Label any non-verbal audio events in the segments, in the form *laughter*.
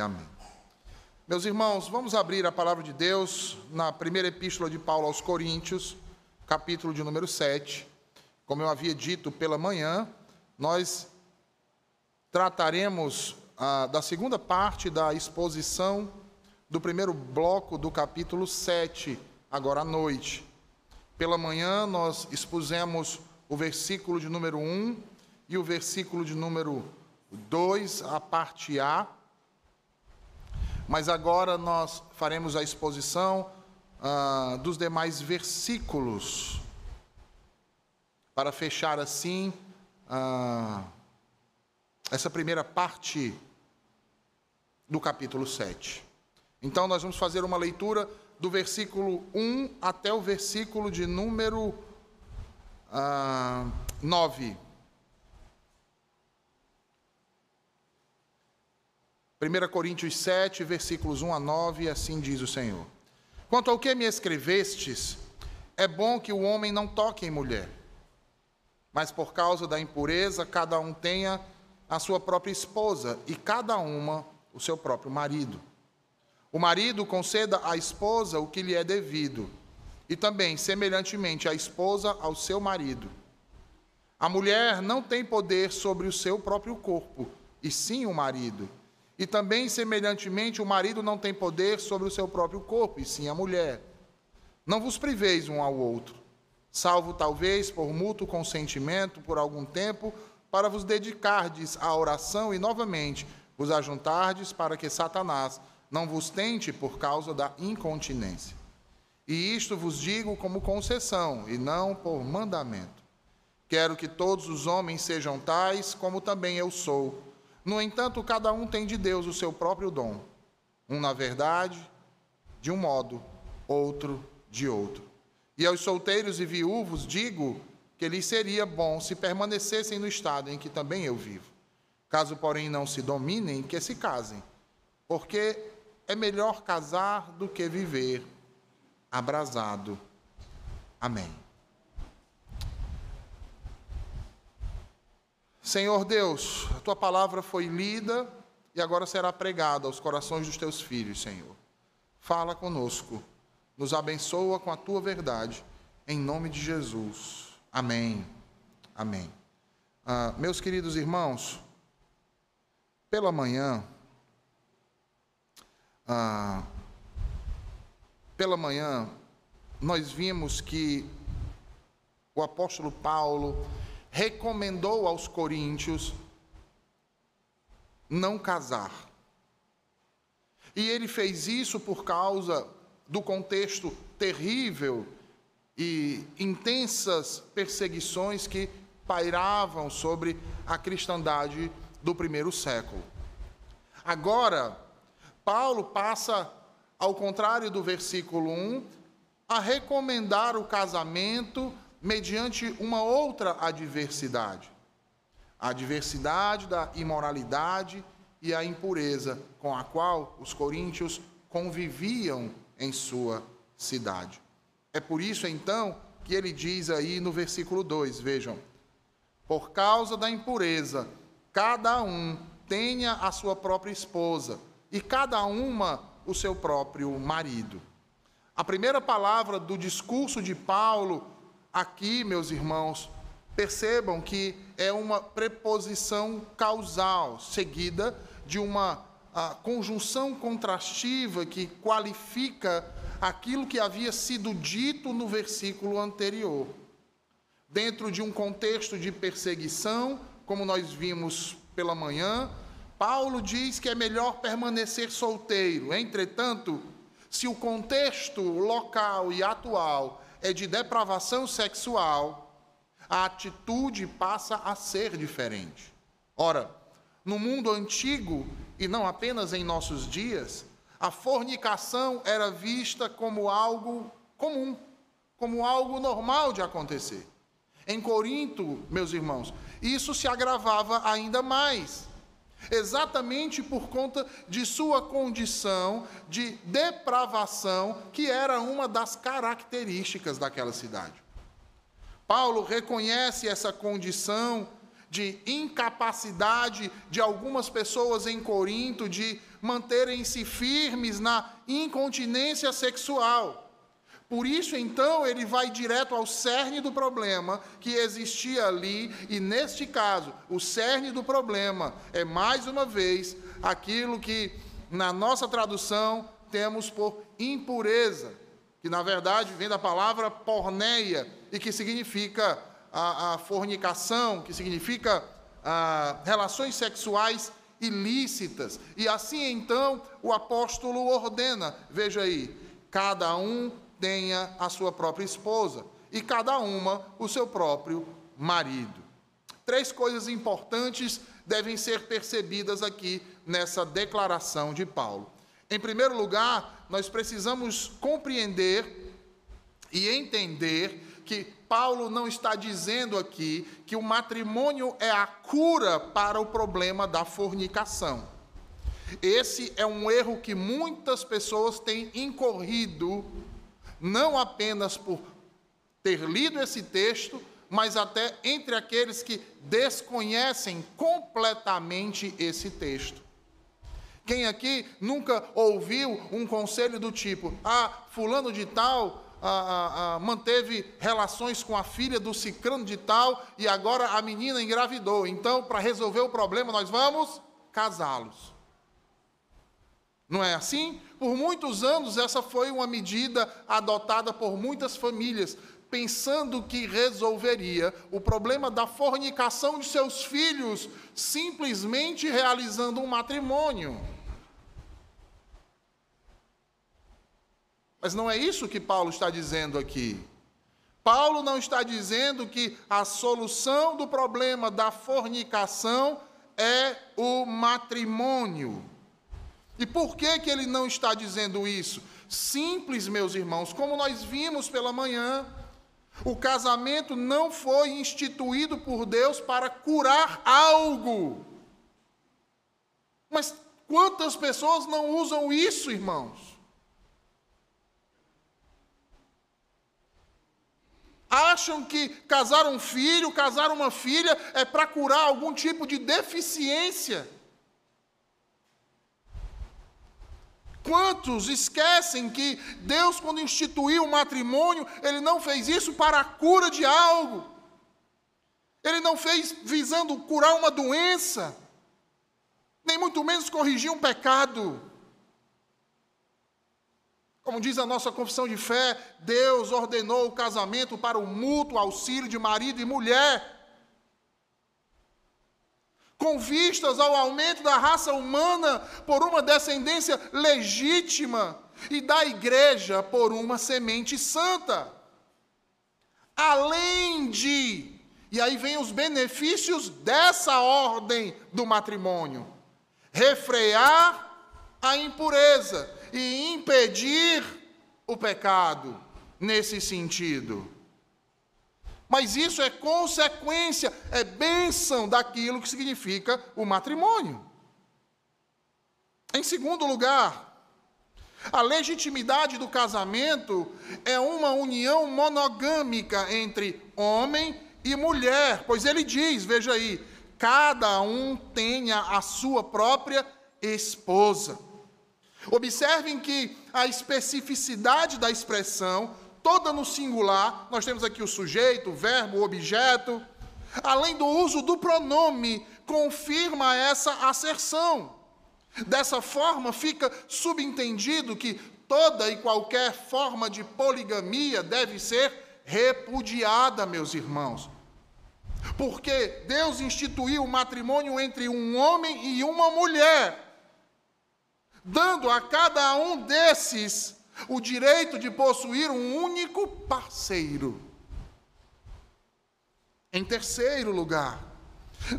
amém. Meus irmãos, vamos abrir a palavra de Deus na primeira epístola de Paulo aos Coríntios, capítulo de número 7. Como eu havia dito pela manhã, nós trataremos ah, da segunda parte da exposição do primeiro bloco do capítulo 7, agora à noite. Pela manhã, nós expusemos o versículo de número 1 e o versículo de número 2, a parte A. Mas agora nós faremos a exposição ah, dos demais versículos, para fechar assim ah, essa primeira parte do capítulo 7. Então, nós vamos fazer uma leitura do versículo 1 até o versículo de número ah, 9. 1 Coríntios 7, versículos 1 a 9, assim diz o Senhor. Quanto ao que me escrevestes, é bom que o homem não toque em mulher, mas por causa da impureza, cada um tenha a sua própria esposa e cada uma o seu próprio marido. O marido conceda à esposa o que lhe é devido, e também, semelhantemente, a esposa ao seu marido. A mulher não tem poder sobre o seu próprio corpo, e sim o marido. E também, semelhantemente, o marido não tem poder sobre o seu próprio corpo, e sim a mulher. Não vos priveis um ao outro, salvo talvez por mútuo consentimento por algum tempo, para vos dedicardes à oração e novamente vos ajuntardes para que Satanás não vos tente por causa da incontinência. E isto vos digo como concessão e não por mandamento. Quero que todos os homens sejam tais como também eu sou no entanto, cada um tem de Deus o seu próprio dom. Um na verdade, de um modo, outro de outro. E aos solteiros e viúvos digo que lhes seria bom se permanecessem no estado em que também eu vivo. Caso, porém, não se dominem, que se casem, porque é melhor casar do que viver abrasado. Amém. Senhor Deus, a tua palavra foi lida e agora será pregada aos corações dos teus filhos, Senhor. Fala conosco, nos abençoa com a tua verdade, em nome de Jesus. Amém. Amém. Ah, meus queridos irmãos, pela manhã, ah, pela manhã, nós vimos que o apóstolo Paulo recomendou aos coríntios não casar. E ele fez isso por causa do contexto terrível e intensas perseguições que pairavam sobre a cristandade do primeiro século. Agora, Paulo passa, ao contrário do versículo 1, a recomendar o casamento mediante uma outra adversidade. A adversidade da imoralidade e a impureza com a qual os coríntios conviviam em sua cidade. É por isso, então, que ele diz aí no versículo 2, vejam: Por causa da impureza, cada um tenha a sua própria esposa, e cada uma o seu próprio marido. A primeira palavra do discurso de Paulo Aqui, meus irmãos, percebam que é uma preposição causal, seguida de uma conjunção contrastiva que qualifica aquilo que havia sido dito no versículo anterior. Dentro de um contexto de perseguição, como nós vimos pela manhã, Paulo diz que é melhor permanecer solteiro. Entretanto, se o contexto local e atual é de depravação sexual, a atitude passa a ser diferente. Ora, no mundo antigo, e não apenas em nossos dias, a fornicação era vista como algo comum, como algo normal de acontecer. Em Corinto, meus irmãos, isso se agravava ainda mais exatamente por conta de sua condição de depravação, que era uma das características daquela cidade. Paulo reconhece essa condição de incapacidade de algumas pessoas em Corinto de manterem-se firmes na incontinência sexual. Por isso, então, ele vai direto ao cerne do problema que existia ali, e neste caso, o cerne do problema é mais uma vez aquilo que na nossa tradução temos por impureza, que na verdade vem da palavra porneia e que significa a, a fornicação, que significa a, relações sexuais ilícitas. E assim então o apóstolo ordena: veja aí, cada um tenha a sua própria esposa e cada uma o seu próprio marido. Três coisas importantes devem ser percebidas aqui nessa declaração de Paulo. Em primeiro lugar, nós precisamos compreender e entender que Paulo não está dizendo aqui que o matrimônio é a cura para o problema da fornicação. Esse é um erro que muitas pessoas têm incorrido não apenas por ter lido esse texto, mas até entre aqueles que desconhecem completamente esse texto. Quem aqui nunca ouviu um conselho do tipo: ah, fulano de tal ah, ah, ah, manteve relações com a filha do cicrano de tal e agora a menina engravidou. Então, para resolver o problema, nós vamos casá-los. Não é assim? Por muitos anos, essa foi uma medida adotada por muitas famílias, pensando que resolveria o problema da fornicação de seus filhos, simplesmente realizando um matrimônio. Mas não é isso que Paulo está dizendo aqui. Paulo não está dizendo que a solução do problema da fornicação é o matrimônio. E por que, que ele não está dizendo isso? Simples, meus irmãos, como nós vimos pela manhã, o casamento não foi instituído por Deus para curar algo. Mas quantas pessoas não usam isso, irmãos? Acham que casar um filho, casar uma filha é para curar algum tipo de deficiência. Quantos esquecem que Deus, quando instituiu o matrimônio, Ele não fez isso para a cura de algo, Ele não fez visando curar uma doença, nem muito menos corrigir um pecado. Como diz a nossa confissão de fé, Deus ordenou o casamento para o mútuo auxílio de marido e mulher com vistas ao aumento da raça humana por uma descendência legítima e da igreja por uma semente santa. Além de, e aí vem os benefícios dessa ordem do matrimônio: refrear a impureza e impedir o pecado nesse sentido. Mas isso é consequência, é bênção daquilo que significa o matrimônio. Em segundo lugar, a legitimidade do casamento é uma união monogâmica entre homem e mulher, pois ele diz, veja aí, cada um tenha a sua própria esposa. Observem que a especificidade da expressão toda no singular. Nós temos aqui o sujeito, o verbo, o objeto. Além do uso do pronome, confirma essa asserção. Dessa forma, fica subentendido que toda e qualquer forma de poligamia deve ser repudiada, meus irmãos. Porque Deus instituiu o matrimônio entre um homem e uma mulher, dando a cada um desses o direito de possuir um único parceiro. Em terceiro lugar,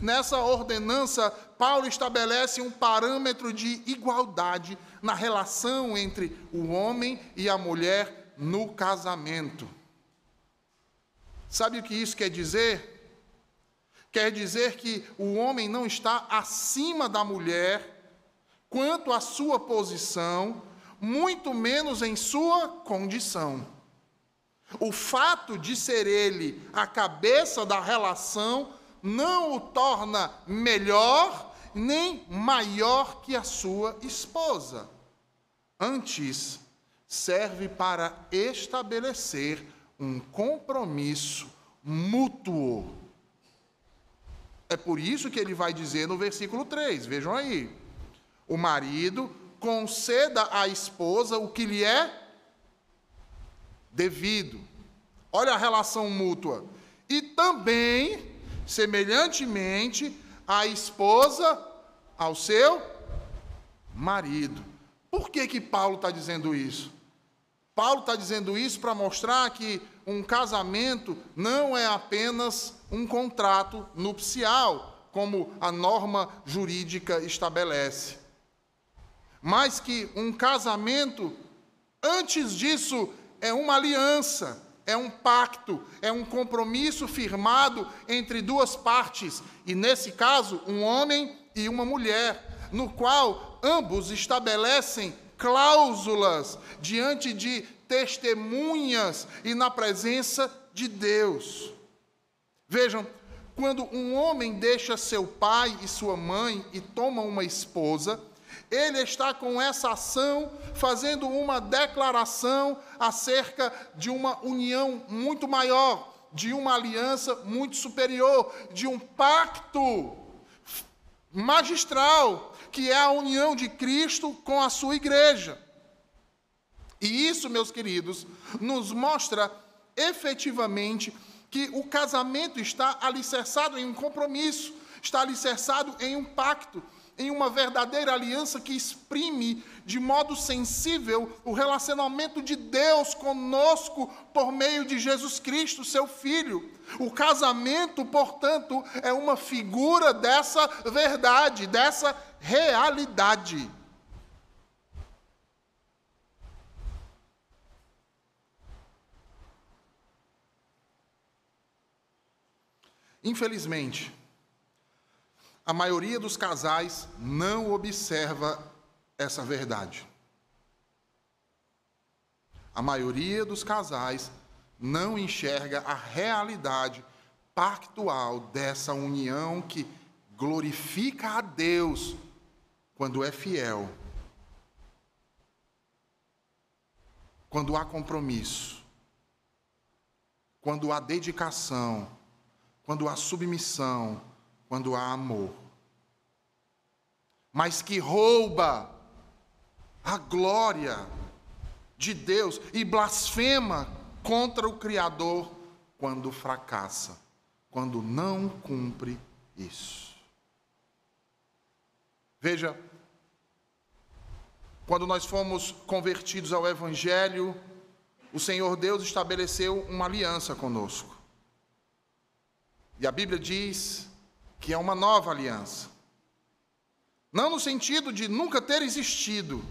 nessa ordenança, Paulo estabelece um parâmetro de igualdade na relação entre o homem e a mulher no casamento. Sabe o que isso quer dizer? Quer dizer que o homem não está acima da mulher quanto à sua posição muito menos em sua condição. O fato de ser ele a cabeça da relação não o torna melhor nem maior que a sua esposa. Antes, serve para estabelecer um compromisso mútuo. É por isso que ele vai dizer no versículo 3, vejam aí. O marido conceda à esposa o que lhe é devido. Olha a relação mútua. E também, semelhantemente, a esposa ao seu marido. Por que, que Paulo está dizendo isso? Paulo está dizendo isso para mostrar que um casamento não é apenas um contrato nupcial, como a norma jurídica estabelece, mas que um casamento, antes disso, é uma aliança, é um pacto, é um compromisso firmado entre duas partes, e nesse caso, um homem e uma mulher, no qual ambos estabelecem cláusulas diante de testemunhas e na presença de Deus. Vejam, quando um homem deixa seu pai e sua mãe e toma uma esposa, ele está com essa ação fazendo uma declaração acerca de uma união muito maior, de uma aliança muito superior, de um pacto magistral, que é a união de Cristo com a sua igreja. E isso, meus queridos, nos mostra efetivamente que o casamento está alicerçado em um compromisso, está alicerçado em um pacto, em uma verdadeira aliança que exprime de modo sensível o relacionamento de Deus conosco por meio de Jesus Cristo, seu Filho. O casamento, portanto, é uma figura dessa verdade, dessa realidade. Infelizmente, a maioria dos casais não observa essa verdade. A maioria dos casais não enxerga a realidade pactual dessa união que glorifica a Deus quando é fiel, quando há compromisso, quando há dedicação, quando há submissão, quando há amor. Mas que rouba a glória de Deus e blasfema contra o Criador quando fracassa, quando não cumpre isso. Veja, quando nós fomos convertidos ao Evangelho, o Senhor Deus estabeleceu uma aliança conosco. E a Bíblia diz que é uma nova aliança. Não no sentido de nunca ter existido,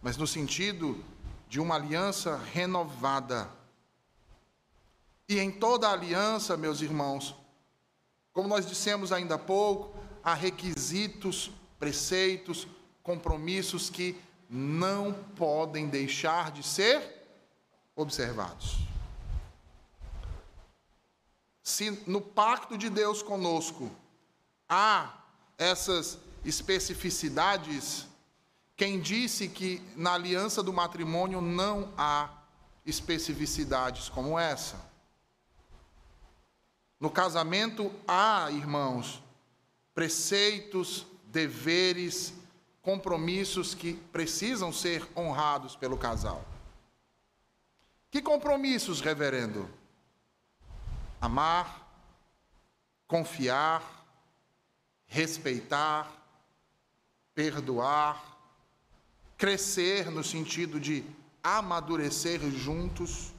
mas no sentido de uma aliança renovada. E em toda aliança, meus irmãos, como nós dissemos ainda há pouco, há requisitos, preceitos, compromissos que não podem deixar de ser observados se no pacto de Deus conosco há essas especificidades, quem disse que na aliança do matrimônio não há especificidades como essa? No casamento há, irmãos, preceitos, deveres, compromissos que precisam ser honrados pelo casal. Que compromissos, reverendo? amar, confiar, respeitar, perdoar, crescer no sentido de amadurecer juntos,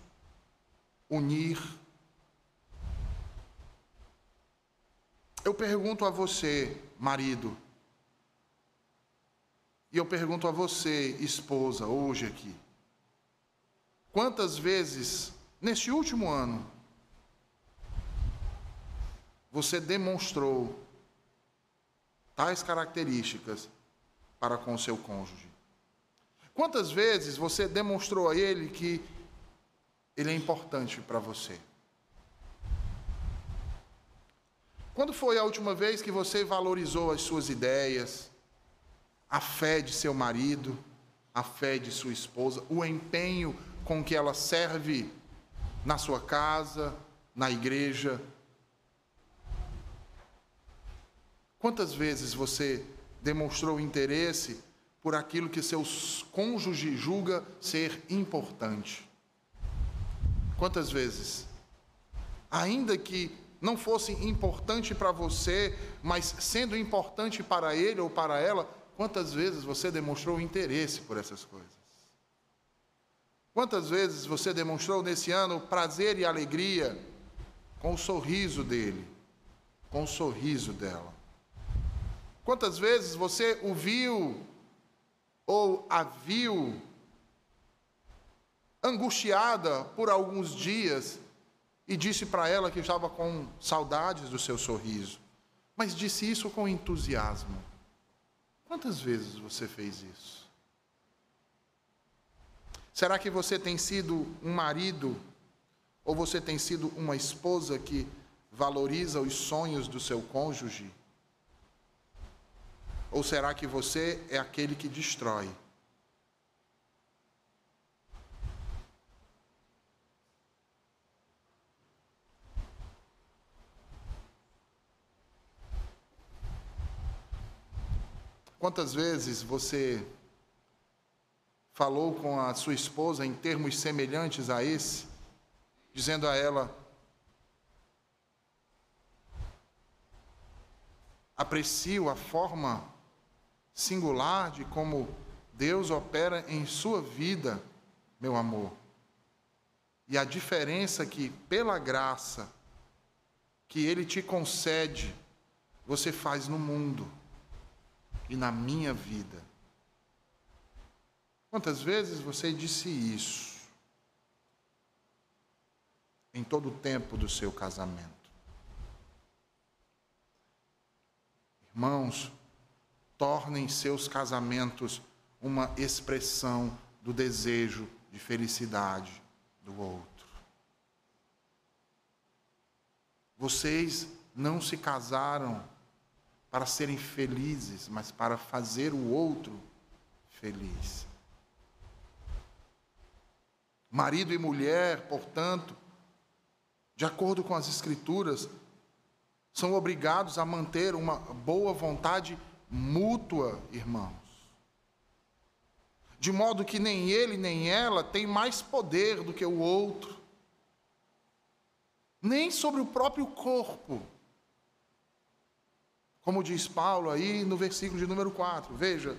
unir. Eu pergunto a você, marido, e eu pergunto a você, esposa, hoje aqui, quantas vezes, neste último ano, você demonstrou tais características para com seu cônjuge? Quantas vezes você demonstrou a ele que ele é importante para você? Quando foi a última vez que você valorizou as suas ideias, a fé de seu marido, a fé de sua esposa, o empenho com que ela serve na sua casa, na igreja? Quantas vezes você demonstrou interesse por aquilo que seu cônjuge julga ser importante? Quantas vezes? Ainda que não fosse importante para você, mas sendo importante para ele ou para ela, quantas vezes você demonstrou interesse por essas coisas? Quantas vezes você demonstrou nesse ano prazer e alegria com o sorriso dele, com o sorriso dela? Quantas vezes você o viu ou a viu angustiada por alguns dias e disse para ela que estava com saudades do seu sorriso, mas disse isso com entusiasmo. Quantas vezes você fez isso? Será que você tem sido um marido ou você tem sido uma esposa que valoriza os sonhos do seu cônjuge? Ou será que você é aquele que destrói? Quantas vezes você falou com a sua esposa em termos semelhantes a esse, dizendo a ela: aprecio a forma singular de como Deus opera em sua vida, meu amor. E a diferença que, pela graça que Ele te concede, você faz no mundo e na minha vida. Quantas vezes você disse isso em todo o tempo do seu casamento? Irmãos, tornem seus casamentos uma expressão do desejo de felicidade do outro. Vocês não se casaram para serem felizes, mas para fazer o outro feliz. Marido e mulher, portanto, de acordo com as Escrituras, são obrigados a manter uma boa vontade mútua, irmãos. De modo que nem ele nem ela tem mais poder do que o outro, nem sobre o próprio corpo como diz Paulo aí no versículo de número 4. Veja,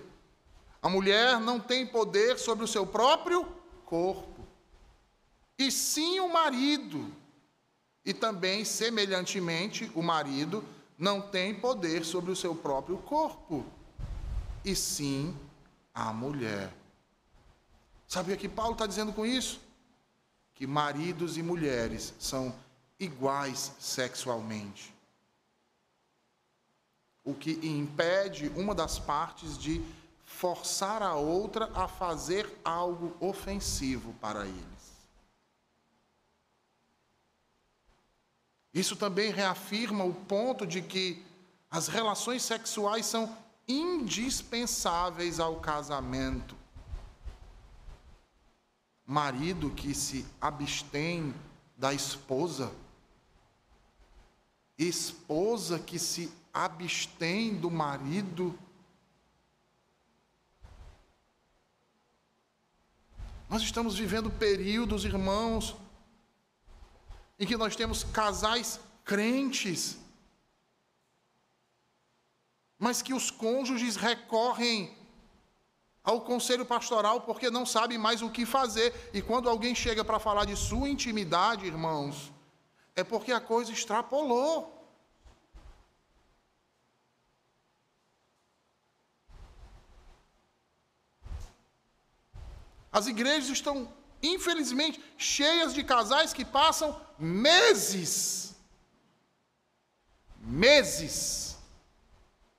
a mulher não tem poder sobre o seu próprio corpo, e sim o marido. E também, semelhantemente, o marido não tem poder sobre o seu próprio corpo, e sim a mulher. Sabe o que Paulo está dizendo com isso? Que maridos e mulheres são iguais sexualmente o que impede uma das partes de forçar a outra a fazer algo ofensivo para eles. Isso também reafirma o ponto de que as relações sexuais são indispensáveis ao casamento. Marido que se abstém da esposa, esposa que se abstém do marido. Nós estamos vivendo períodos, irmãos, em que nós temos casais crentes, mas que os cônjuges recorrem ao conselho pastoral porque não sabem mais o que fazer. E quando alguém chega para falar de sua intimidade, irmãos, é porque a coisa extrapolou. As igrejas estão, infelizmente, cheias de casais que passam meses, meses,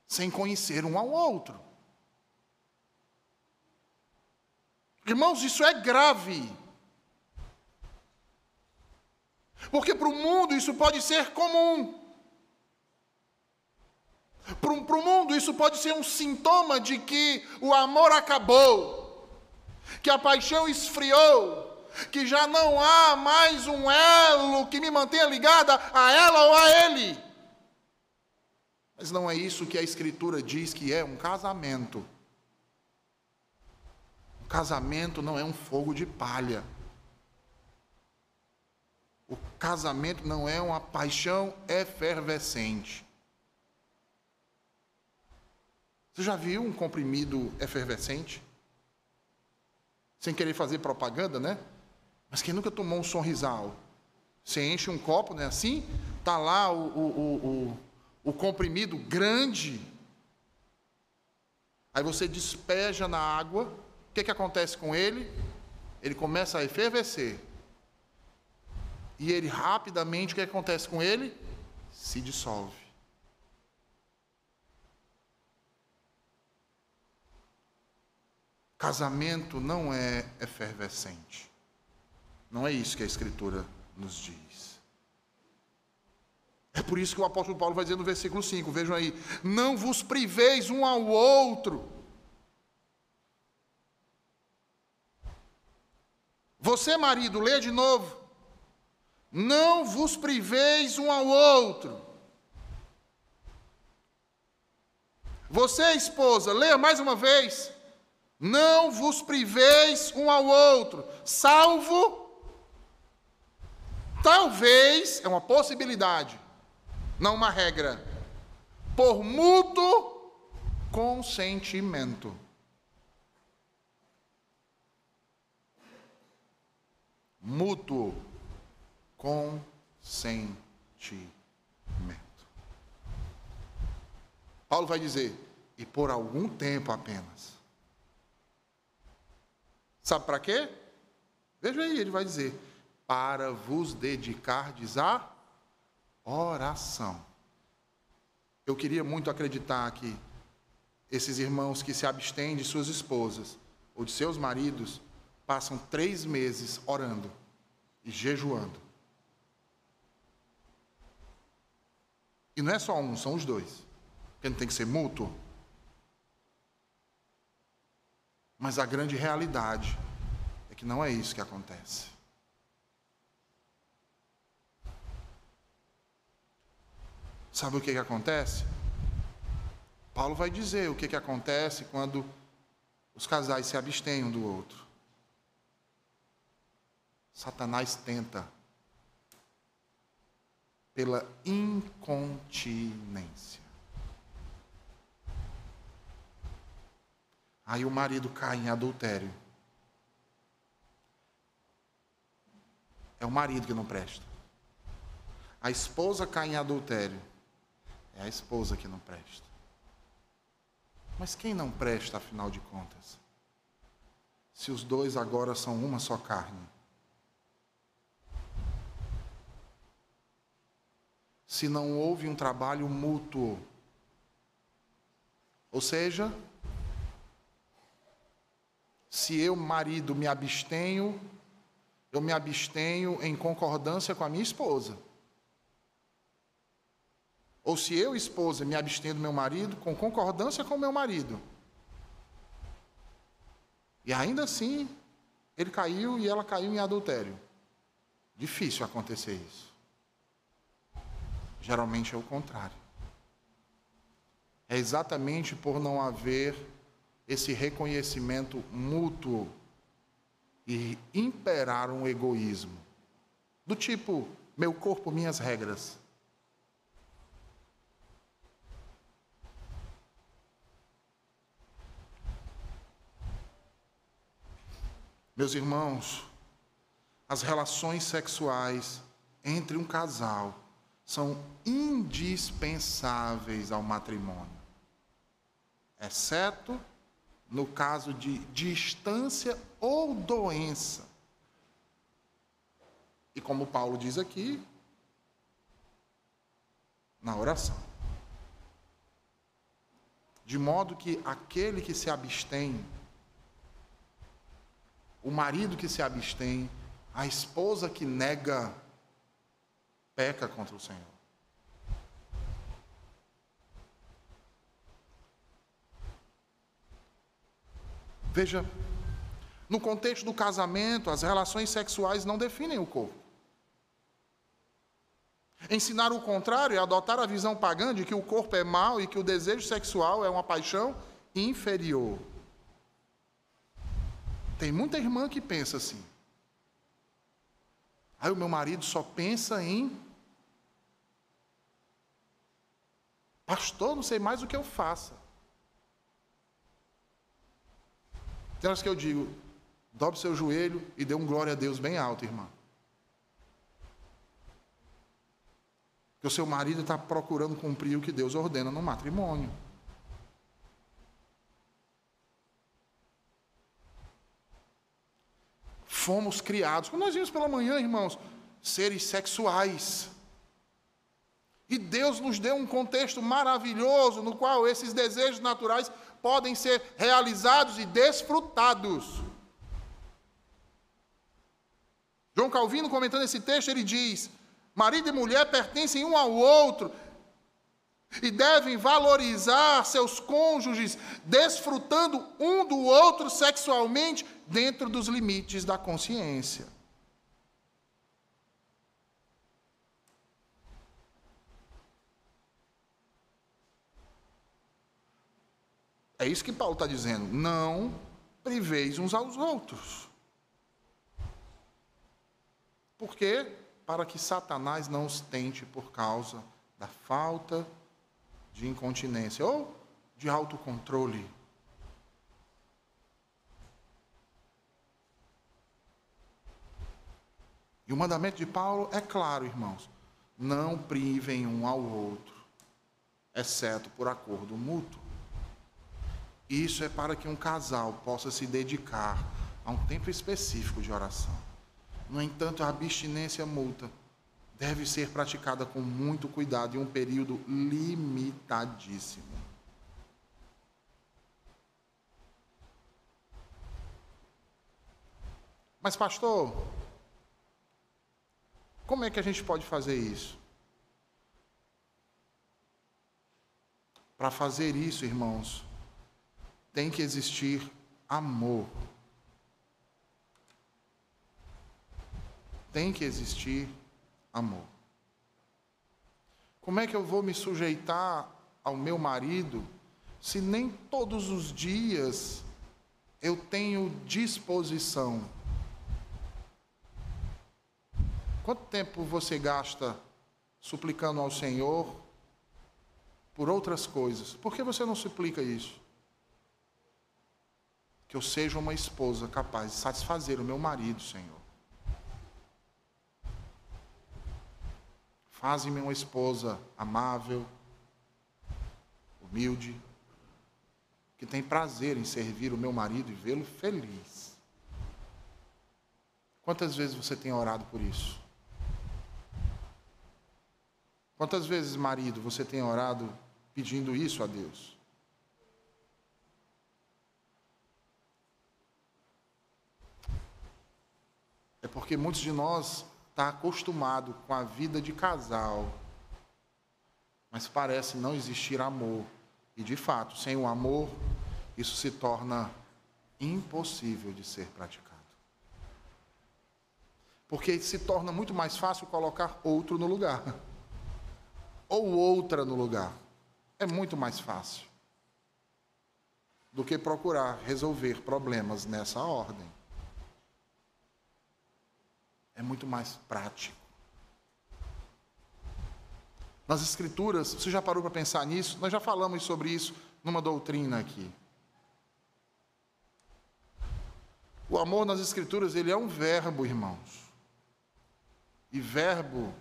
sem conhecer um ao outro. Irmãos, isso é grave. Porque para o mundo isso pode ser comum. Para o mundo, isso pode ser um sintoma de que o amor acabou, que a paixão esfriou, que já não há mais um elo que me mantenha ligada a ela ou a ele. Mas não é isso que a Escritura diz que é um casamento. Um casamento não é um fogo de palha. O casamento não é uma paixão efervescente. Você já viu um comprimido efervescente? Sem querer fazer propaganda, né? Mas quem nunca tomou um sorrisal? Você enche um copo, né? Assim, tá lá o, o, o, o comprimido grande. Aí você despeja na água. O que, que acontece com ele? Ele começa a efervescer. E ele rapidamente, o que acontece com ele? Se dissolve. Casamento não é efervescente. Não é isso que a Escritura nos diz. É por isso que o apóstolo Paulo vai dizer no versículo 5, vejam aí: Não vos priveis um ao outro. Você, marido, lê de novo. Não vos priveis um ao outro. Você, esposa, leia mais uma vez. Não vos priveis um ao outro, salvo. Talvez, é uma possibilidade, não uma regra, por mútuo consentimento. Mútuo consentimento. Paulo vai dizer, e por algum tempo apenas. Sabe para quê? Veja aí, ele vai dizer: para vos dedicardes à oração. Eu queria muito acreditar que esses irmãos que se abstêm de suas esposas ou de seus maridos passam três meses orando e jejuando. E não é só um, são os dois. Porque não tem que ser mútuo. Mas a grande realidade é que não é isso que acontece. Sabe o que, que acontece? Paulo vai dizer o que, que acontece quando os casais se abstêm um do outro. Satanás tenta pela incontinência. Aí o marido cai em adultério. É o marido que não presta. A esposa cai em adultério. É a esposa que não presta. Mas quem não presta, afinal de contas? Se os dois agora são uma só carne. Se não houve um trabalho mútuo. Ou seja, se eu, marido, me abstenho, eu me abstenho em concordância com a minha esposa. Ou se eu, esposa, me abstenho do meu marido, com concordância com o meu marido. E ainda assim, ele caiu e ela caiu em adultério. Difícil acontecer isso. Geralmente é o contrário. É exatamente por não haver esse reconhecimento mútuo e imperar um egoísmo. Do tipo, meu corpo, minhas regras. Meus irmãos, as relações sexuais entre um casal são indispensáveis ao matrimônio, exceto no caso de distância ou doença. E como Paulo diz aqui, na oração. De modo que aquele que se abstém, o marido que se abstém, a esposa que nega, peca contra o Senhor. Veja, no contexto do casamento, as relações sexuais não definem o corpo. Ensinar o contrário é adotar a visão pagã de que o corpo é mau e que o desejo sexual é uma paixão inferior. Tem muita irmã que pensa assim. Aí o meu marido só pensa em. Pastor, não sei mais o que eu faça. Tem horas que eu digo, dobre seu joelho e dê um glória a Deus bem alto, irmão. que o seu marido está procurando cumprir o que Deus ordena no matrimônio. Fomos criados, quando nós vimos pela manhã, irmãos, seres sexuais. E Deus nos deu um contexto maravilhoso no qual esses desejos naturais podem ser realizados e desfrutados. João Calvino, comentando esse texto, ele diz: Marido e mulher pertencem um ao outro e devem valorizar seus cônjuges, desfrutando um do outro sexualmente dentro dos limites da consciência. É isso que Paulo está dizendo. Não priveis uns aos outros. Por quê? para que Satanás não os tente por causa da falta de incontinência ou de autocontrole. E o mandamento de Paulo é claro, irmãos: não privem um ao outro, exceto por acordo mútuo. Isso é para que um casal possa se dedicar a um tempo específico de oração. No entanto, a abstinência multa deve ser praticada com muito cuidado em um período limitadíssimo. Mas, pastor, como é que a gente pode fazer isso? Para fazer isso, irmãos, tem que existir amor. tem que existir amor. Como é que eu vou me sujeitar ao meu marido se nem todos os dias eu tenho disposição? Quanto tempo você gasta suplicando ao Senhor por outras coisas? Por que você não suplica isso? Que eu seja uma esposa capaz de satisfazer o meu marido, Senhor. Faze-me uma esposa amável, humilde, que tem prazer em servir o meu marido e vê-lo feliz. Quantas vezes você tem orado por isso? Quantas vezes, marido, você tem orado pedindo isso a Deus? É porque muitos de nós está acostumado com a vida de casal, mas parece não existir amor. E de fato, sem o amor, isso se torna impossível de ser praticado. Porque se torna muito mais fácil colocar outro no lugar, ou outra no lugar. É muito mais fácil do que procurar resolver problemas nessa ordem é muito mais prático. Nas Escrituras, você já parou para pensar nisso? Nós já falamos sobre isso numa doutrina aqui. O amor nas Escrituras, ele é um verbo, irmãos. E verbo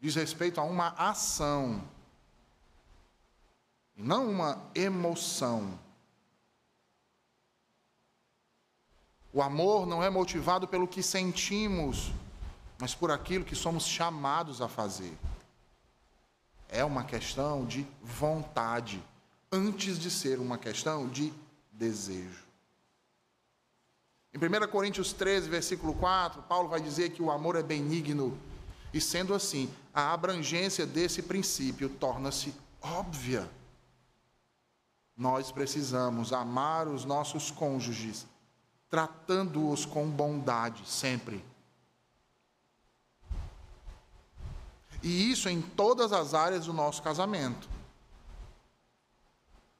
diz respeito a uma ação, e não uma emoção. O amor não é motivado pelo que sentimos, mas por aquilo que somos chamados a fazer. É uma questão de vontade, antes de ser uma questão de desejo. Em 1 Coríntios 13, versículo 4, Paulo vai dizer que o amor é benigno, e sendo assim, a abrangência desse princípio torna-se óbvia. nós precisamos amar os nossos cônjuges, tratando-os com bondade sempre. E isso em todas as áreas do nosso casamento.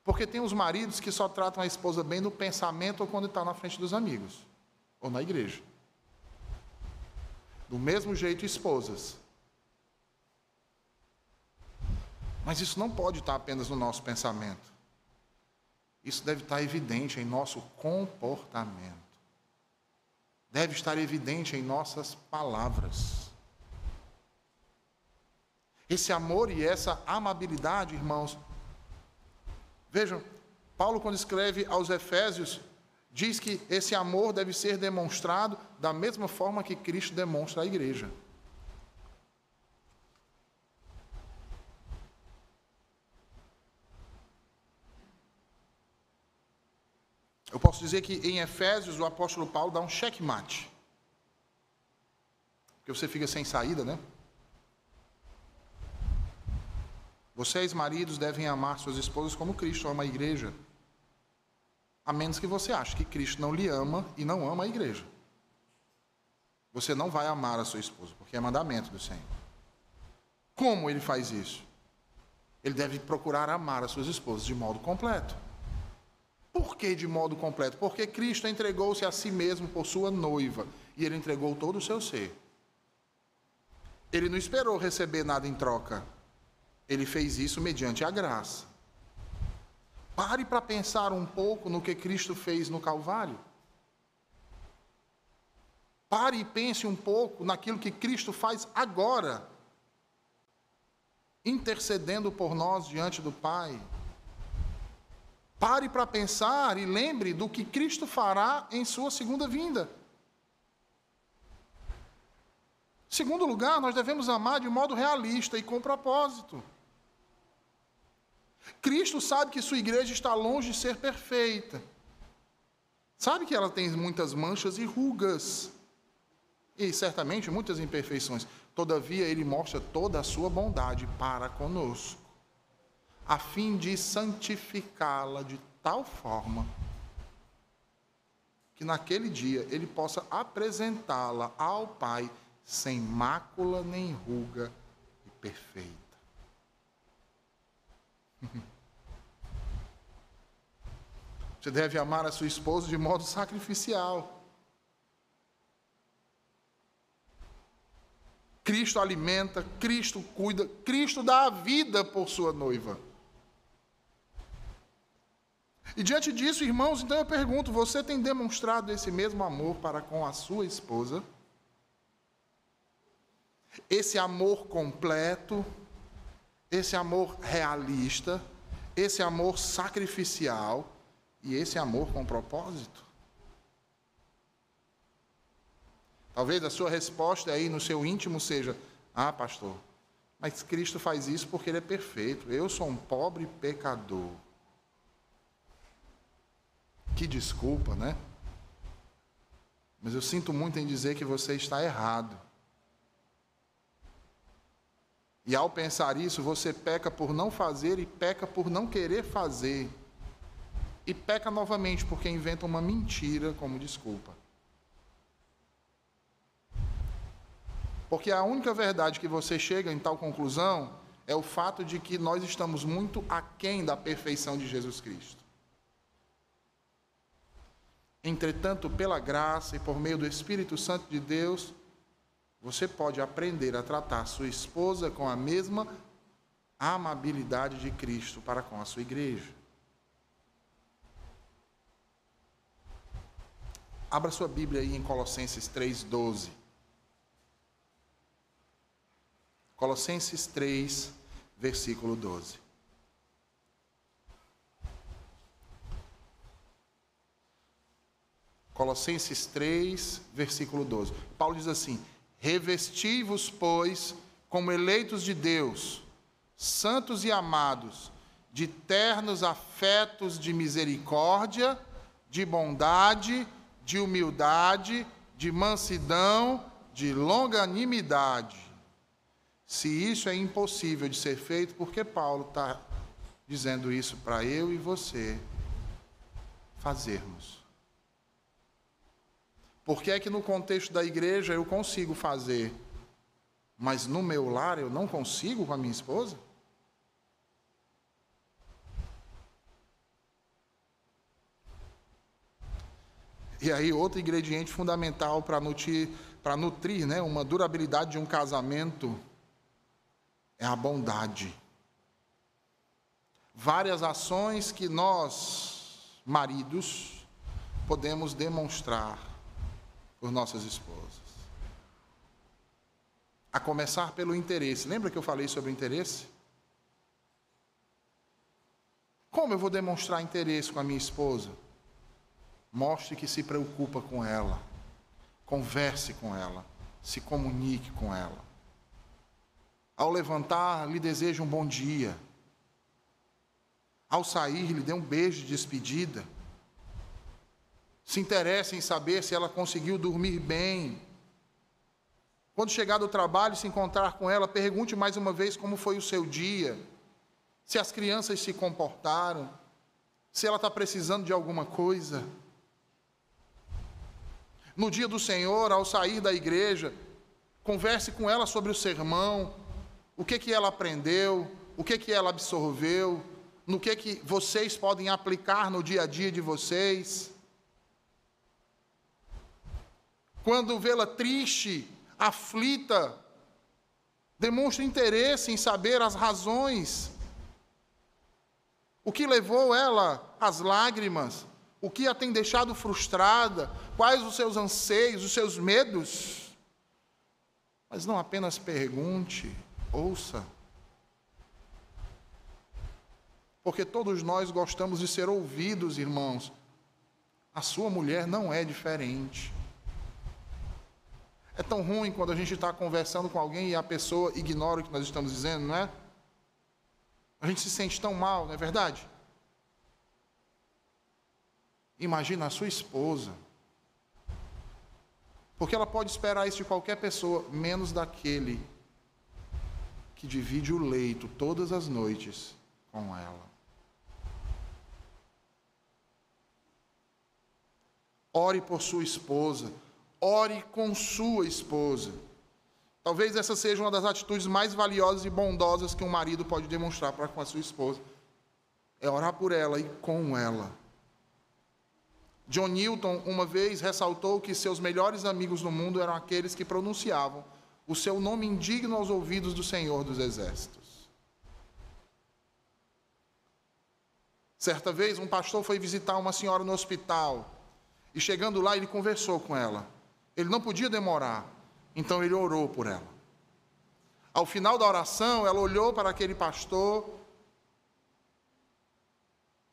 Porque tem os maridos que só tratam a esposa bem no pensamento ou quando está na frente dos amigos, ou na igreja. Do mesmo jeito, esposas. Mas isso não pode estar apenas no nosso pensamento. Isso deve estar evidente em nosso comportamento. Deve estar evidente em nossas palavras. Esse amor e essa amabilidade, irmãos. Vejam, Paulo, quando escreve aos Efésios, diz que esse amor deve ser demonstrado da mesma forma que Cristo demonstra à igreja. Eu posso dizer que em Efésios o apóstolo Paulo dá um checkmate. Porque você fica sem saída, né? Vocês, maridos, devem amar suas esposas como Cristo ama a igreja. A menos que você ache que Cristo não lhe ama e não ama a igreja. Você não vai amar a sua esposa, porque é mandamento do Senhor. Como ele faz isso? Ele deve procurar amar as suas esposas de modo completo. Por que de modo completo? Porque Cristo entregou-se a si mesmo por sua noiva e ele entregou todo o seu ser. Ele não esperou receber nada em troca. Ele fez isso mediante a graça. Pare para pensar um pouco no que Cristo fez no Calvário. Pare e pense um pouco naquilo que Cristo faz agora, intercedendo por nós diante do Pai. Pare para pensar e lembre do que Cristo fará em sua segunda vinda. Segundo lugar, nós devemos amar de modo realista e com propósito. Cristo sabe que sua igreja está longe de ser perfeita. Sabe que ela tem muitas manchas e rugas. E certamente muitas imperfeições. Todavia, ele mostra toda a sua bondade para conosco a fim de santificá-la de tal forma que naquele dia ele possa apresentá-la ao Pai sem mácula nem ruga e perfeita. *laughs* Você deve amar a sua esposa de modo sacrificial. Cristo alimenta, Cristo cuida, Cristo dá a vida por sua noiva. E diante disso, irmãos, então eu pergunto: você tem demonstrado esse mesmo amor para com a sua esposa? Esse amor completo, esse amor realista, esse amor sacrificial e esse amor com propósito? Talvez a sua resposta aí no seu íntimo seja: Ah, pastor, mas Cristo faz isso porque Ele é perfeito. Eu sou um pobre pecador. Que desculpa, né? Mas eu sinto muito em dizer que você está errado. E ao pensar isso, você peca por não fazer e peca por não querer fazer. E peca novamente porque inventa uma mentira como desculpa. Porque a única verdade que você chega em tal conclusão é o fato de que nós estamos muito aquém da perfeição de Jesus Cristo. Entretanto, pela graça e por meio do Espírito Santo de Deus, você pode aprender a tratar sua esposa com a mesma amabilidade de Cristo para com a sua igreja. Abra sua Bíblia aí em Colossenses 3,12. Colossenses 3, versículo 12. Colossenses 3, versículo 12. Paulo diz assim: Revesti-vos, pois, como eleitos de Deus, santos e amados, de ternos afetos de misericórdia, de bondade, de humildade, de mansidão, de longanimidade. Se isso é impossível de ser feito, por que Paulo está dizendo isso para eu e você fazermos. Por que é que no contexto da igreja eu consigo fazer, mas no meu lar eu não consigo com a minha esposa? E aí, outro ingrediente fundamental para nutrir, nutrir né, uma durabilidade de um casamento é a bondade. Várias ações que nós, maridos, podemos demonstrar por nossas esposas. A começar pelo interesse. Lembra que eu falei sobre interesse? Como eu vou demonstrar interesse com a minha esposa? Mostre que se preocupa com ela. Converse com ela. Se comunique com ela. Ao levantar, lhe deseje um bom dia. Ao sair, lhe dê um beijo de despedida. Se interesse em saber se ela conseguiu dormir bem. Quando chegar do trabalho e se encontrar com ela, pergunte mais uma vez como foi o seu dia. Se as crianças se comportaram. Se ela está precisando de alguma coisa no dia do Senhor, ao sair da igreja, converse com ela sobre o sermão, o que que ela aprendeu, o que que ela absorveu, no que que vocês podem aplicar no dia a dia de vocês. Quando vê-la triste, aflita, demonstre interesse em saber as razões. O que levou ela às lágrimas? O que a tem deixado frustrada? Quais os seus anseios, os seus medos? Mas não apenas pergunte, ouça. Porque todos nós gostamos de ser ouvidos, irmãos. A sua mulher não é diferente. É tão ruim quando a gente está conversando com alguém e a pessoa ignora o que nós estamos dizendo, não é? A gente se sente tão mal, não é verdade? Imagina a sua esposa. Porque ela pode esperar isso de qualquer pessoa, menos daquele que divide o leito todas as noites com ela. Ore por sua esposa, ore com sua esposa. Talvez essa seja uma das atitudes mais valiosas e bondosas que um marido pode demonstrar para com a sua esposa. É orar por ela e com ela. John Newton uma vez ressaltou que seus melhores amigos no mundo eram aqueles que pronunciavam o seu nome indigno aos ouvidos do Senhor dos Exércitos. Certa vez, um pastor foi visitar uma senhora no hospital e, chegando lá, ele conversou com ela. Ele não podia demorar, então ele orou por ela. Ao final da oração, ela olhou para aquele pastor,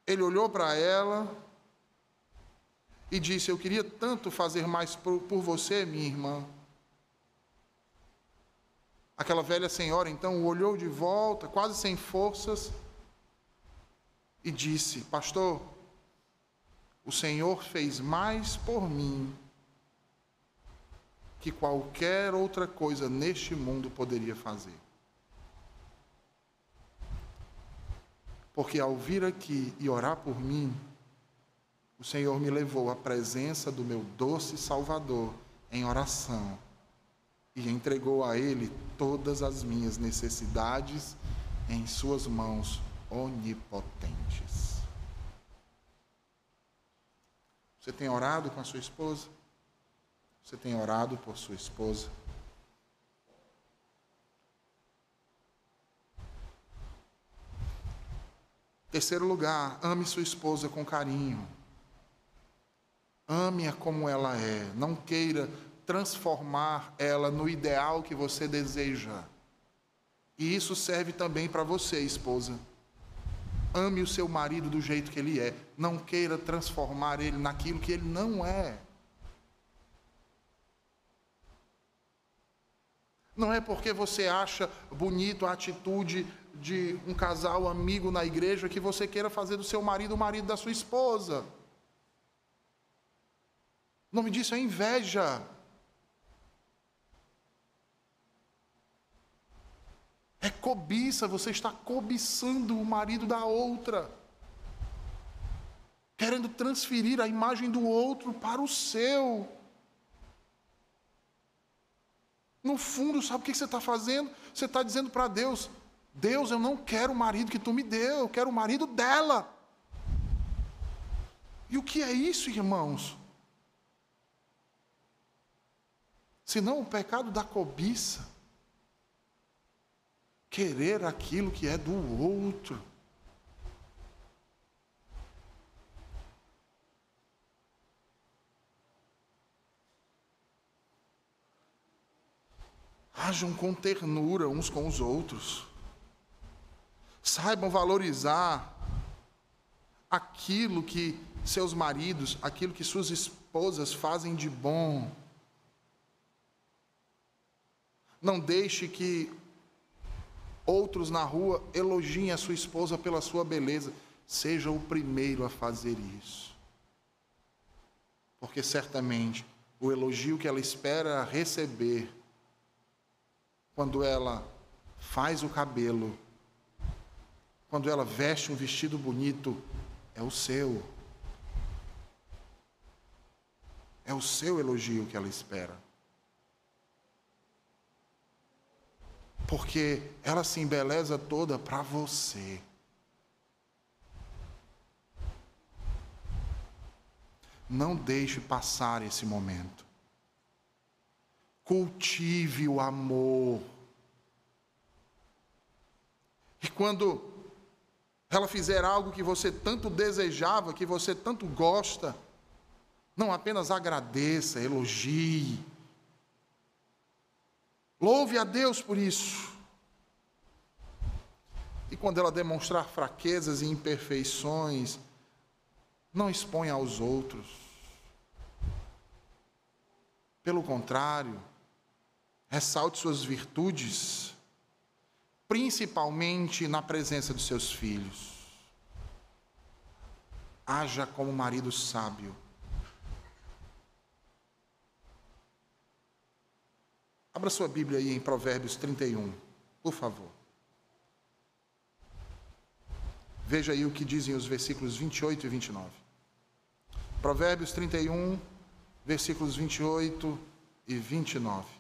ele olhou para ela e disse: Eu queria tanto fazer mais por, por você, minha irmã. Aquela velha senhora então olhou de volta, quase sem forças, e disse: Pastor, o Senhor fez mais por mim que qualquer outra coisa neste mundo poderia fazer. Porque ao vir aqui e orar por mim, o Senhor me levou à presença do meu doce Salvador em oração e entregou a Ele todas as minhas necessidades em Suas mãos onipotentes. Você tem orado com a sua esposa? Você tem orado por sua esposa? Terceiro lugar, ame sua esposa com carinho. Ame-a como ela é. Não queira transformar ela no ideal que você deseja. E isso serve também para você, esposa. Ame o seu marido do jeito que ele é. Não queira transformar ele naquilo que ele não é. Não é porque você acha bonito a atitude de um casal amigo na igreja que você queira fazer do seu marido o marido da sua esposa. O nome disso é inveja. É cobiça, você está cobiçando o marido da outra, querendo transferir a imagem do outro para o seu. No fundo, sabe o que você está fazendo? Você está dizendo para Deus: Deus, eu não quero o marido que tu me deu, eu quero o marido dela. E o que é isso, irmãos? Senão o pecado da cobiça. Querer aquilo que é do outro. Hajam com ternura uns com os outros. Saibam valorizar aquilo que seus maridos, aquilo que suas esposas fazem de bom. Não deixe que outros na rua elogiem a sua esposa pela sua beleza. Seja o primeiro a fazer isso. Porque certamente o elogio que ela espera receber quando ela faz o cabelo, quando ela veste um vestido bonito, é o seu. É o seu elogio que ela espera. Porque ela se embeleza toda para você. Não deixe passar esse momento. Cultive o amor. E quando ela fizer algo que você tanto desejava, que você tanto gosta, não apenas agradeça, elogie. Louve a Deus por isso. E quando ela demonstrar fraquezas e imperfeições, não exponha aos outros. Pelo contrário, ressalte suas virtudes, principalmente na presença dos seus filhos. Haja como marido sábio Abra sua Bíblia aí em Provérbios 31, por favor. Veja aí o que dizem os versículos 28 e 29. Provérbios 31, versículos 28 e 29.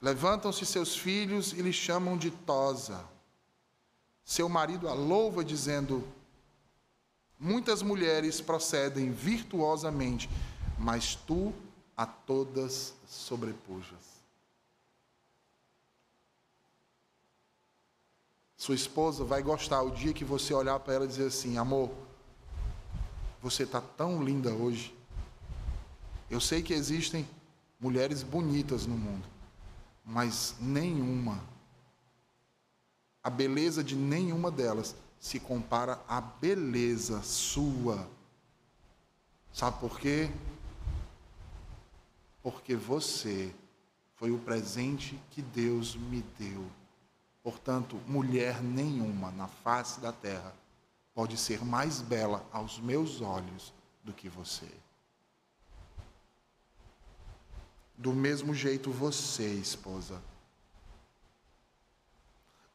Levantam-se seus filhos e lhe chamam de Tosa. Seu marido a louva, dizendo: Muitas mulheres procedem virtuosamente, mas tu a todas sobrepujas. Sua esposa vai gostar o dia que você olhar para ela e dizer assim: Amor, você está tão linda hoje. Eu sei que existem mulheres bonitas no mundo mas nenhuma, a beleza de nenhuma delas se compara à beleza sua. Sabe por quê? Porque você foi o presente que Deus me deu. Portanto, mulher nenhuma na face da terra pode ser mais bela aos meus olhos do que você. Do mesmo jeito você, esposa.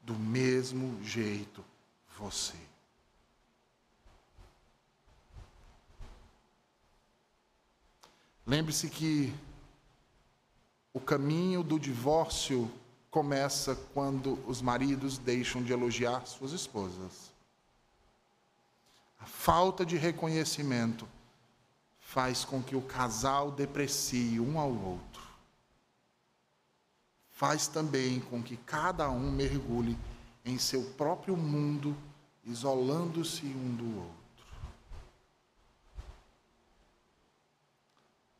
Do mesmo jeito você. Lembre-se que o caminho do divórcio começa quando os maridos deixam de elogiar suas esposas. A falta de reconhecimento faz com que o casal deprecie um ao outro. Faz também com que cada um mergulhe em seu próprio mundo, isolando-se um do outro.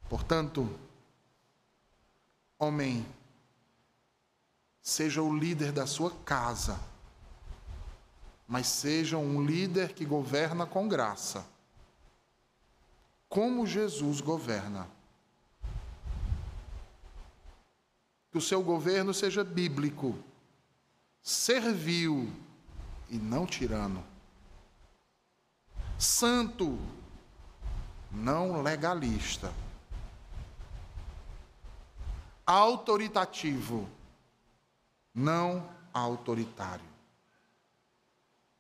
Portanto, homem, seja o líder da sua casa, mas seja um líder que governa com graça como Jesus governa. Que o seu governo seja bíblico, servil e não tirano, santo, não legalista, autoritativo, não autoritário.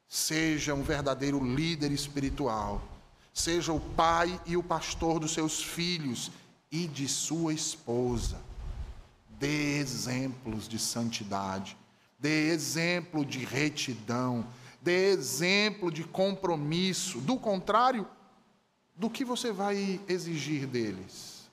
Seja um verdadeiro líder espiritual, seja o pai e o pastor dos seus filhos e de sua esposa. Dê exemplos de santidade, dê exemplo de retidão, dê exemplo de compromisso. Do contrário, do que você vai exigir deles?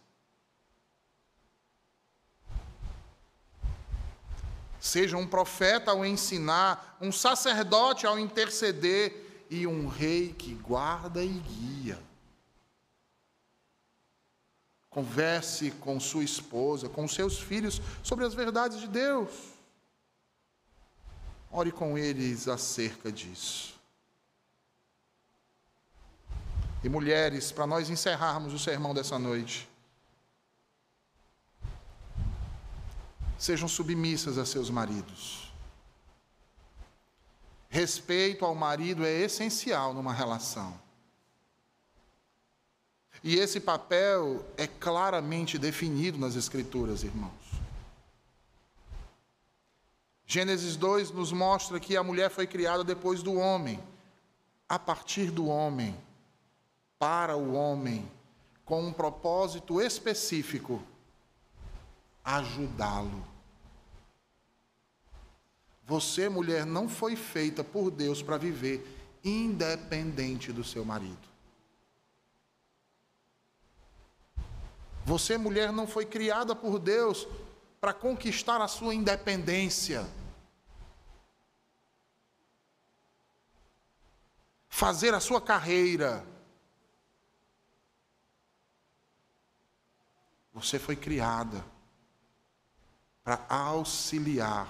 Seja um profeta ao ensinar, um sacerdote ao interceder e um rei que guarda e guia. Converse com sua esposa, com seus filhos sobre as verdades de Deus. Ore com eles acerca disso. E mulheres, para nós encerrarmos o sermão dessa noite, sejam submissas a seus maridos. Respeito ao marido é essencial numa relação. E esse papel é claramente definido nas Escrituras, irmãos. Gênesis 2 nos mostra que a mulher foi criada depois do homem, a partir do homem, para o homem, com um propósito específico: ajudá-lo. Você, mulher, não foi feita por Deus para viver independente do seu marido. Você, mulher, não foi criada por Deus para conquistar a sua independência. Fazer a sua carreira. Você foi criada para auxiliar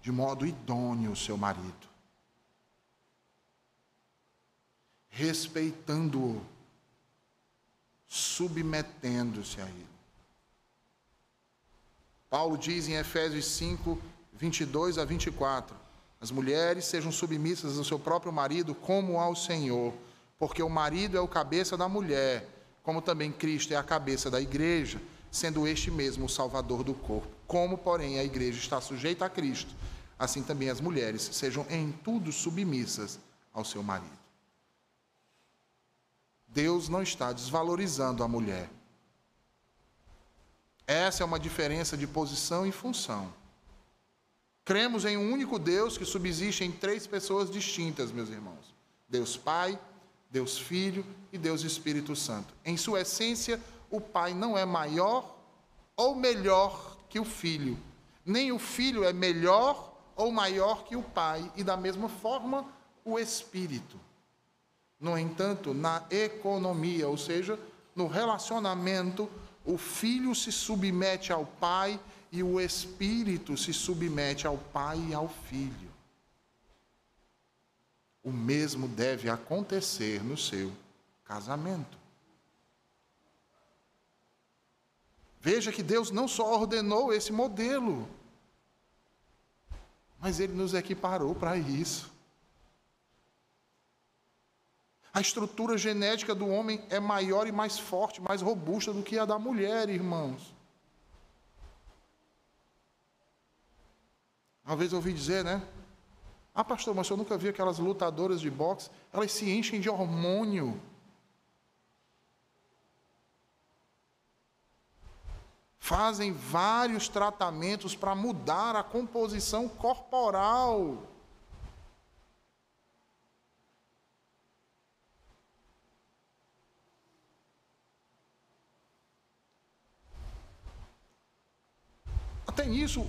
de modo idôneo o seu marido, respeitando-o, submetendo-se a ele. Paulo diz em Efésios 5, 22 a 24: As mulheres sejam submissas ao seu próprio marido como ao Senhor, porque o marido é o cabeça da mulher, como também Cristo é a cabeça da igreja, sendo este mesmo o salvador do corpo. Como, porém, a igreja está sujeita a Cristo, assim também as mulheres sejam em tudo submissas ao seu marido. Deus não está desvalorizando a mulher. Essa é uma diferença de posição e função. Cremos em um único Deus que subsiste em três pessoas distintas, meus irmãos: Deus Pai, Deus Filho e Deus Espírito Santo. Em sua essência, o Pai não é maior ou melhor que o Filho, nem o Filho é melhor ou maior que o Pai, e da mesma forma o Espírito. No entanto, na economia, ou seja, no relacionamento, o filho se submete ao pai e o espírito se submete ao pai e ao filho. O mesmo deve acontecer no seu casamento. Veja que Deus não só ordenou esse modelo, mas ele nos equiparou para isso. A estrutura genética do homem é maior e mais forte, mais robusta do que a da mulher, irmãos. Uma vez eu ouvi dizer, né? Ah, pastor, mas eu nunca vi aquelas lutadoras de boxe, elas se enchem de hormônio. fazem vários tratamentos para mudar a composição corporal. Até nisso,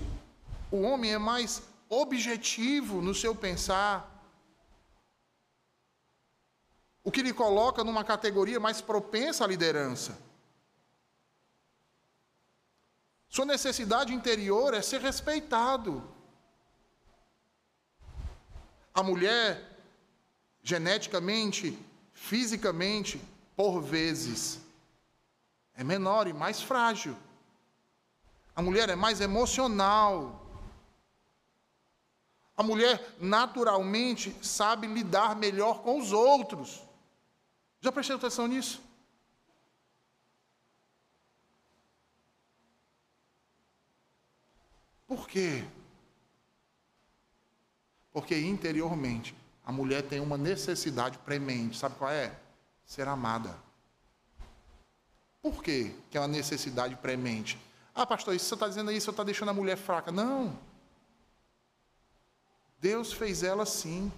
o homem é mais objetivo no seu pensar. O que lhe coloca numa categoria mais propensa à liderança. Sua necessidade interior é ser respeitado. A mulher, geneticamente, fisicamente, por vezes, é menor e mais frágil. A mulher é mais emocional. A mulher naturalmente sabe lidar melhor com os outros. Já prestei atenção nisso? Por quê? Porque interiormente a mulher tem uma necessidade premente. Sabe qual é? Ser amada. Por quê que é uma necessidade premente? Ah, pastor, isso você está dizendo aí, você está deixando a mulher fraca. Não. Deus fez ela sim,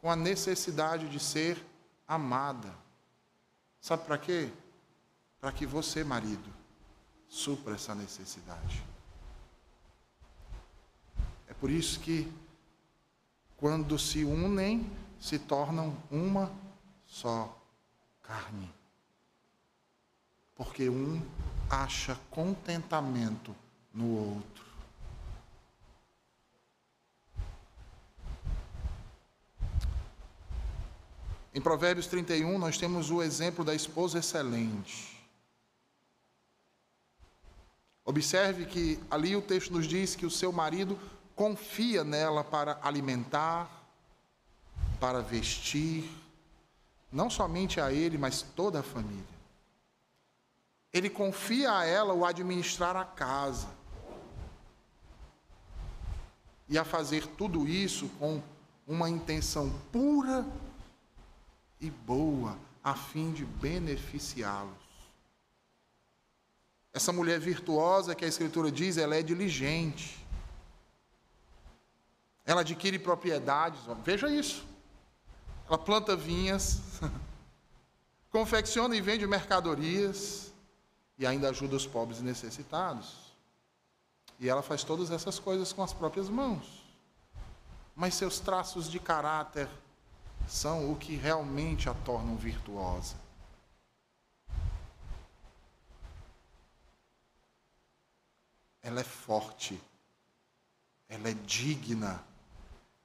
com a necessidade de ser amada. Sabe para quê? Para que você, marido, supra essa necessidade. É por isso que, quando se unem, se tornam uma só carne porque um acha contentamento no outro. Em Provérbios 31, nós temos o exemplo da esposa excelente. Observe que ali o texto nos diz que o seu marido confia nela para alimentar, para vestir, não somente a ele, mas toda a família. Ele confia a ela o administrar a casa. E a fazer tudo isso com uma intenção pura e boa, a fim de beneficiá-los. Essa mulher virtuosa que a Escritura diz, ela é diligente. Ela adquire propriedades, veja isso. Ela planta vinhas, *laughs* confecciona e vende mercadorias e ainda ajuda os pobres e necessitados. E ela faz todas essas coisas com as próprias mãos. Mas seus traços de caráter são o que realmente a tornam virtuosa. Ela é forte, ela é digna,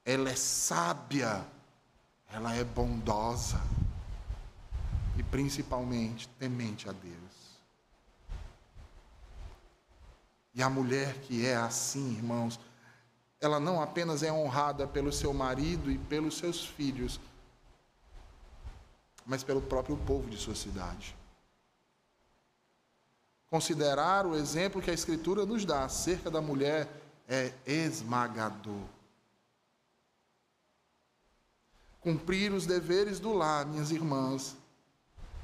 ela é sábia, ela é bondosa e principalmente temente a Deus. E a mulher que é assim, irmãos, ela não apenas é honrada pelo seu marido e pelos seus filhos, mas pelo próprio povo de sua cidade. Considerar o exemplo que a Escritura nos dá acerca da mulher é esmagador. Cumprir os deveres do lar, minhas irmãs,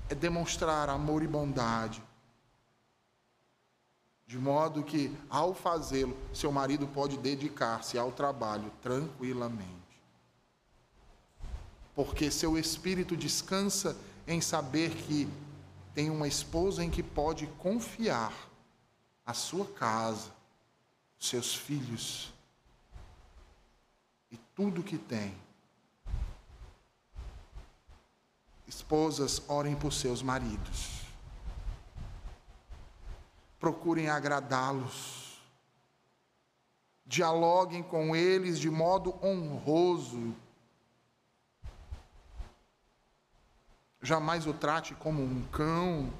é demonstrar amor e bondade, de modo que, ao fazê-lo, seu marido pode dedicar-se ao trabalho tranquilamente. Porque seu espírito descansa em saber que tem uma esposa em que pode confiar a sua casa, seus filhos e tudo que tem. Esposas, orem por seus maridos procurem agradá-los. Dialoguem com eles de modo honroso. Jamais o trate como um cão.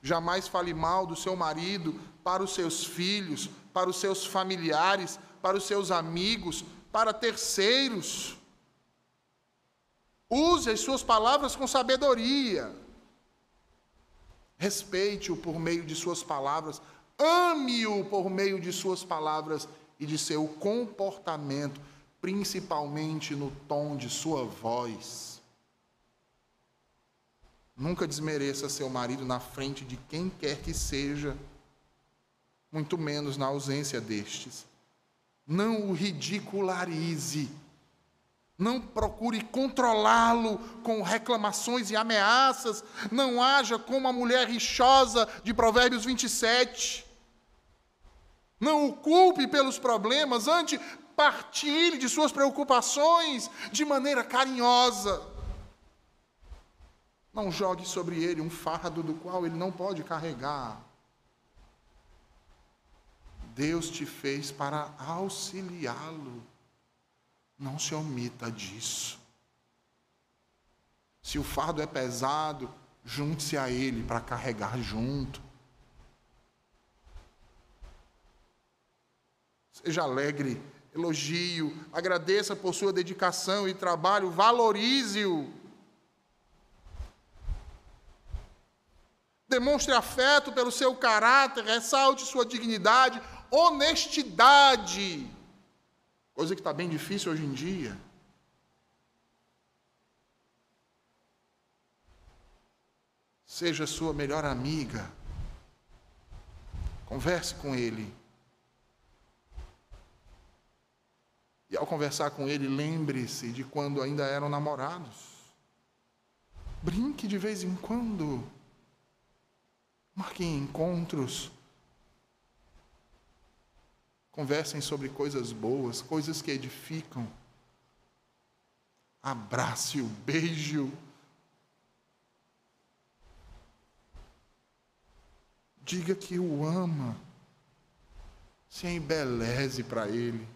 Jamais fale mal do seu marido para os seus filhos, para os seus familiares, para os seus amigos, para terceiros. Use as suas palavras com sabedoria. Respeite-o por meio de suas palavras, ame-o por meio de suas palavras e de seu comportamento, principalmente no tom de sua voz. Nunca desmereça seu marido na frente de quem quer que seja, muito menos na ausência destes. Não o ridicularize não procure controlá-lo com reclamações e ameaças. Não haja como a mulher rixosa de Provérbios 27. Não o culpe pelos problemas, antes partilhe de suas preocupações de maneira carinhosa. Não jogue sobre ele um fardo do qual ele não pode carregar. Deus te fez para auxiliá-lo. Não se omita disso. Se o fardo é pesado, junte-se a ele para carregar junto. Seja alegre elogio, agradeça por sua dedicação e trabalho, valorize-o. Demonstre afeto pelo seu caráter, ressalte sua dignidade, honestidade. Coisa que está bem difícil hoje em dia. Seja sua melhor amiga. Converse com ele. E ao conversar com ele, lembre-se de quando ainda eram namorados. Brinque de vez em quando. Marquem encontros. Conversem sobre coisas boas, coisas que edificam. Abrace-o, beije-o. Diga que o ama. Se embeleze para ele.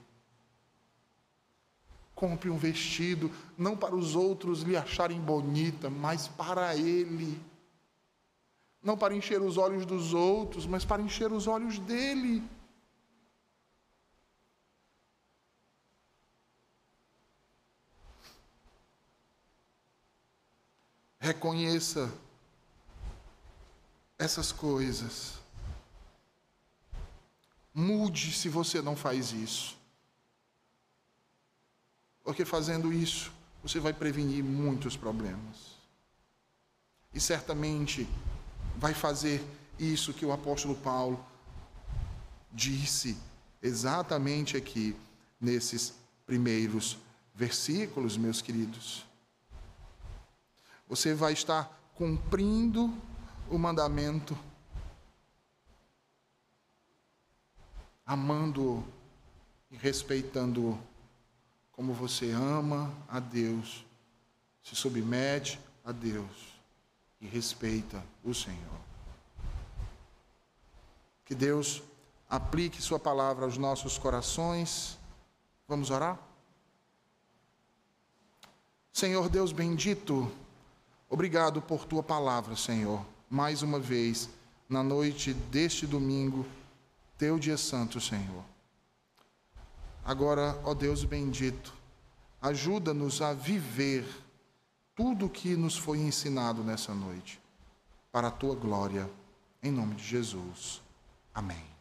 Compre um vestido, não para os outros lhe acharem bonita, mas para ele. Não para encher os olhos dos outros, mas para encher os olhos dele. Reconheça essas coisas. Mude se você não faz isso. Porque fazendo isso, você vai prevenir muitos problemas. E certamente vai fazer isso que o apóstolo Paulo disse exatamente aqui nesses primeiros versículos, meus queridos. Você vai estar cumprindo o mandamento, amando-o e respeitando-o, como você ama a Deus, se submete a Deus e respeita o Senhor. Que Deus aplique Sua palavra aos nossos corações. Vamos orar? Senhor Deus bendito, obrigado por Tua palavra, Senhor mais uma vez na noite deste domingo, teu dia santo, Senhor. Agora, ó Deus bendito, ajuda-nos a viver tudo o que nos foi ensinado nessa noite, para a tua glória, em nome de Jesus. Amém.